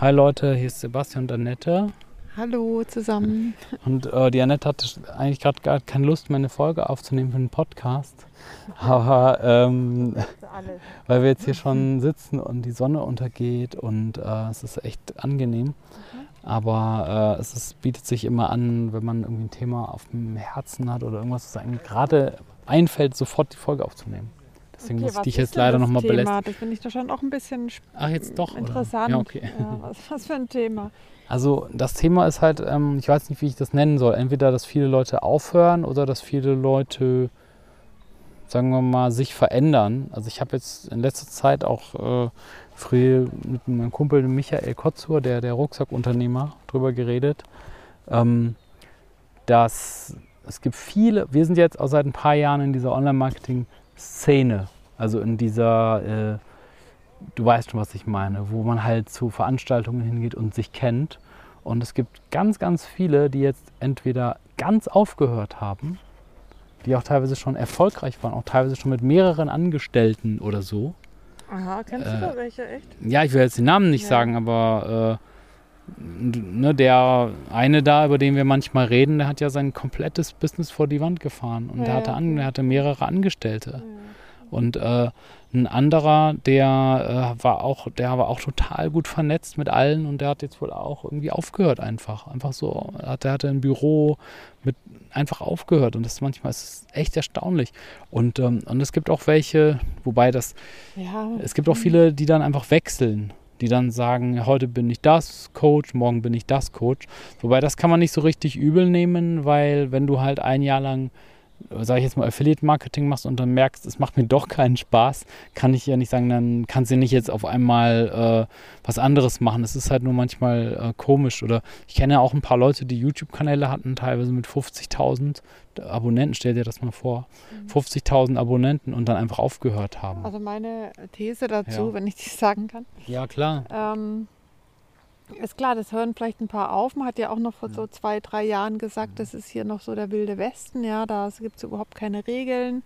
Hi Leute, hier ist Sebastian und Annette. Hallo zusammen. Und äh, die Annette hatte eigentlich gerade gar keine Lust mehr, eine Folge aufzunehmen für einen Podcast. Aber ähm, weil wir jetzt hier schon sitzen und die Sonne untergeht und äh, es ist echt angenehm. Mhm. Aber äh, es ist, bietet sich immer an, wenn man irgendwie ein Thema auf dem Herzen hat oder irgendwas, was einem gerade einfällt, sofort die Folge aufzunehmen. Deswegen okay, muss ich dich jetzt leider nochmal belästigen. Das finde ich doch schon auch ein bisschen Ach, jetzt doch, interessant. Ja, okay. Ja, was, was, für ein Thema? Also das Thema ist halt, ähm, ich weiß nicht, wie ich das nennen soll. Entweder, dass viele Leute aufhören oder dass viele Leute, sagen wir mal, sich verändern. Also ich habe jetzt in letzter Zeit auch äh, früher mit meinem Kumpel Michael Kotzur, der, der Rucksackunternehmer, drüber geredet, ähm, dass es gibt viele, wir sind jetzt auch seit ein paar Jahren in dieser Online-Marketing- Szene, also in dieser, äh, du weißt schon, was ich meine, wo man halt zu Veranstaltungen hingeht und sich kennt. Und es gibt ganz, ganz viele, die jetzt entweder ganz aufgehört haben, die auch teilweise schon erfolgreich waren, auch teilweise schon mit mehreren Angestellten oder so. Aha, kennst äh, du da welche echt? Ja, ich will jetzt den Namen nicht ja. sagen, aber äh, ne, der eine da, über den wir manchmal reden, der hat ja sein komplettes Business vor die Wand gefahren und ja, der, hatte an, der hatte mehrere Angestellte. Ja. Und äh, ein anderer, der äh, war auch, der war auch total gut vernetzt mit allen und der hat jetzt wohl auch irgendwie aufgehört einfach. Einfach so, der hatte ein Büro mit einfach aufgehört und das ist manchmal ist echt erstaunlich. Und, ähm, und es gibt auch welche, wobei das, ja. es gibt auch viele, die dann einfach wechseln die dann sagen, heute bin ich das Coach, morgen bin ich das Coach. Wobei das kann man nicht so richtig übel nehmen, weil wenn du halt ein Jahr lang sage ich jetzt mal, Affiliate-Marketing machst und dann merkst, es macht mir doch keinen Spaß, kann ich ja nicht sagen, dann kannst du nicht jetzt auf einmal äh, was anderes machen. Es ist halt nur manchmal äh, komisch. Oder ich kenne auch ein paar Leute, die YouTube-Kanäle hatten, teilweise mit 50.000 Abonnenten, stell dir das mal vor. Mhm. 50.000 Abonnenten und dann einfach aufgehört haben. Also meine These dazu, ja. wenn ich das sagen kann. Ja, klar. Ähm, ist klar, das hören vielleicht ein paar auf. Man hat ja auch noch vor so zwei, drei Jahren gesagt, das ist hier noch so der wilde Westen. Ja, da gibt es überhaupt keine Regeln.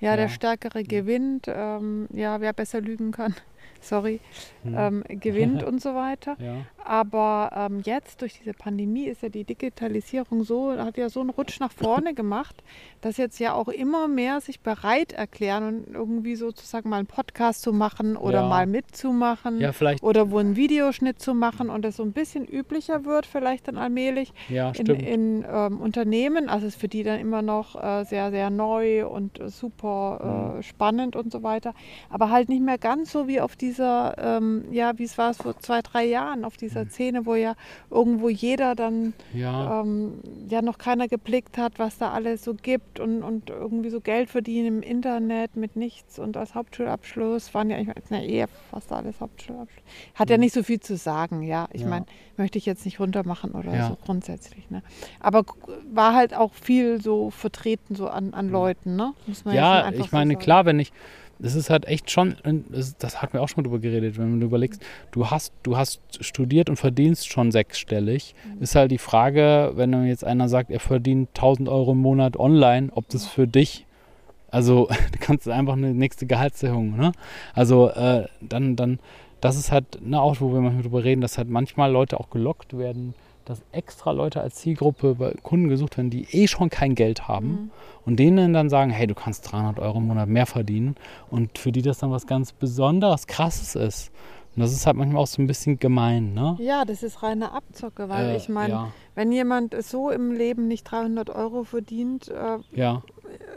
Ja, ja. der Stärkere gewinnt. Ähm, ja, wer besser lügen kann sorry, hm. ähm, gewinnt und so weiter. Ja. Aber ähm, jetzt durch diese Pandemie ist ja die Digitalisierung so, hat ja so einen Rutsch nach vorne gemacht, dass jetzt ja auch immer mehr sich bereit erklären und irgendwie sozusagen mal einen Podcast zu machen oder ja. mal mitzumachen ja, vielleicht. oder wo einen Videoschnitt zu machen und das so ein bisschen üblicher wird vielleicht dann allmählich ja, in, in ähm, Unternehmen. Also ist für die dann immer noch äh, sehr, sehr neu und äh, super äh, mhm. spannend und so weiter. Aber halt nicht mehr ganz so wie auf dieser, ähm, ja, wie es war vor zwei, drei Jahren, auf dieser mhm. Szene, wo ja irgendwo jeder dann ja. Ähm, ja noch keiner geblickt hat, was da alles so gibt und, und irgendwie so Geld verdienen im Internet mit nichts und als Hauptschulabschluss waren ja eigentlich na, eher fast alles Hauptschulabschluss. Hat mhm. ja nicht so viel zu sagen, ja. Ich ja. meine, möchte ich jetzt nicht runtermachen oder ja. so grundsätzlich. Ne? Aber war halt auch viel so vertreten so an, an mhm. Leuten, ne? ja, ich meine, so klar, wenn ich das ist halt echt schon, das hat mir auch schon drüber geredet, wenn du überlegst, du hast, du hast studiert und verdienst schon sechsstellig, mhm. ist halt die Frage, wenn jetzt einer sagt, er verdient 1000 Euro im Monat online, ob das für dich, also du kannst einfach eine nächste Gehaltserhöhung, ne? Also äh, dann, dann, das ist halt ne, auch, wo wir manchmal drüber reden, dass halt manchmal Leute auch gelockt werden, dass extra Leute als Zielgruppe bei Kunden gesucht werden, die eh schon kein Geld haben mhm. und denen dann sagen, hey, du kannst 300 Euro im Monat mehr verdienen und für die das dann was ganz Besonderes, Krasses ist. Und das ist halt manchmal auch so ein bisschen gemein, ne? Ja, das ist reine Abzocke, weil äh, ich meine, ja. wenn jemand so im Leben nicht 300 Euro verdient, äh, ja.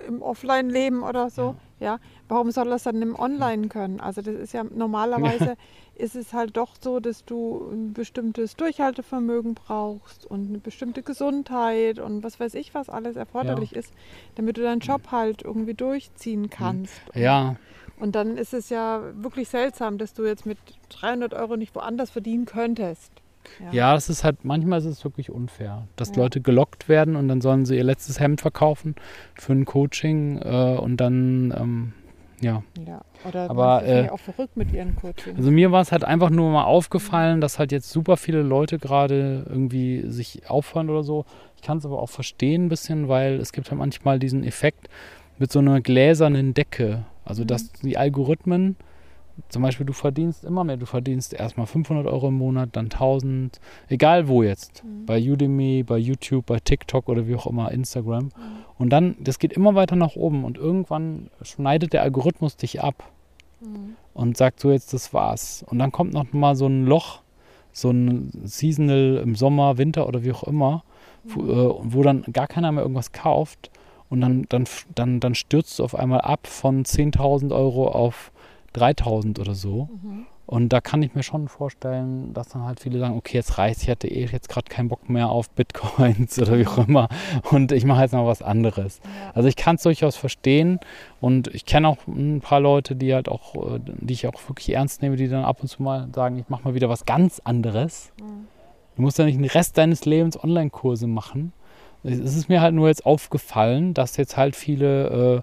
im Offline-Leben oder so, ja. Ja. warum soll das dann im Online können? Also das ist ja normalerweise ist es halt doch so, dass du ein bestimmtes Durchhaltevermögen brauchst und eine bestimmte Gesundheit und was weiß ich, was alles erforderlich ja. ist, damit du deinen Job halt irgendwie durchziehen kannst. Ja. Und dann ist es ja wirklich seltsam, dass du jetzt mit 300 Euro nicht woanders verdienen könntest. Ja, ja das ist halt, manchmal ist es wirklich unfair, dass ja. Leute gelockt werden und dann sollen sie ihr letztes Hemd verkaufen für ein Coaching äh, und dann ähm, ja. ja. Oder aber äh, auch verrückt mit ihren Coaching. Also mir war es halt einfach nur mal aufgefallen, dass halt jetzt super viele Leute gerade irgendwie sich aufhören oder so. Ich kann es aber auch verstehen ein bisschen, weil es gibt ja manchmal diesen Effekt mit so einer gläsernen Decke. Also mhm. dass die Algorithmen zum Beispiel, du verdienst immer mehr. Du verdienst erstmal 500 Euro im Monat, dann 1000, egal wo jetzt. Mhm. Bei Udemy, bei YouTube, bei TikTok oder wie auch immer, Instagram. Mhm. Und dann, das geht immer weiter nach oben und irgendwann schneidet der Algorithmus dich ab mhm. und sagt so, jetzt das war's. Und dann kommt noch mal so ein Loch, so ein Seasonal im Sommer, Winter oder wie auch immer, wo, mhm. äh, wo dann gar keiner mehr irgendwas kauft. Und dann, dann, dann, dann stürzt du auf einmal ab von 10.000 Euro auf 3000 oder so. Mhm. Und da kann ich mir schon vorstellen, dass dann halt viele sagen, okay, jetzt reicht ich hatte eh jetzt gerade keinen Bock mehr auf Bitcoins oder wie auch mhm. immer und ich mache jetzt mal was anderes. Ja. Also ich kann es durchaus verstehen und ich kenne auch ein paar Leute, die halt auch, äh, die ich auch wirklich ernst nehme, die dann ab und zu mal sagen, ich mache mal wieder was ganz anderes. Mhm. Du musst ja nicht den Rest deines Lebens Online-Kurse machen. Es ist mir halt nur jetzt aufgefallen, dass jetzt halt viele äh,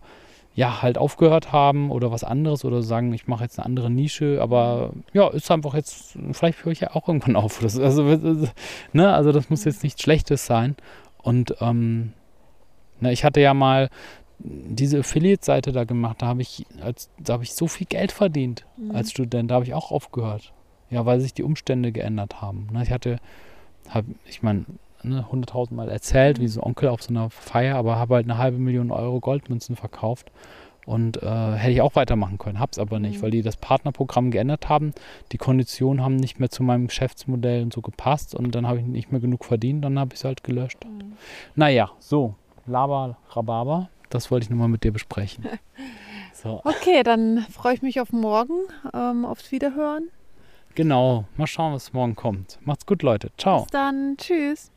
ja, halt aufgehört haben oder was anderes oder sagen, ich mache jetzt eine andere Nische, aber ja, ist einfach jetzt, vielleicht höre ich ja auch irgendwann auf. Das, also, ne, also das muss jetzt nichts Schlechtes sein. Und ähm, ne, ich hatte ja mal diese Affiliate-Seite da gemacht, da habe ich, als, da habe ich so viel Geld verdient mhm. als Student, da habe ich auch aufgehört. Ja, weil sich die Umstände geändert haben. Ne, ich hatte, hab, ich meine, ne, 100.000 Mal erzählt, wie so Onkel auf so einer Feier, aber habe halt eine halbe Million Euro Goldmünzen verkauft. Und äh, hätte ich auch weitermachen können, hab's aber nicht, mhm. weil die das Partnerprogramm geändert haben. Die Konditionen haben nicht mehr zu meinem Geschäftsmodell und so gepasst und dann habe ich nicht mehr genug verdient, dann habe ich es halt gelöscht. Mhm. Naja, so, Laber, Rhabarber, das wollte ich nochmal mit dir besprechen. so. Okay, dann freue ich mich auf morgen, ähm, aufs Wiederhören. Genau, mal schauen, was morgen kommt. Macht's gut, Leute. Ciao. Bis dann, tschüss.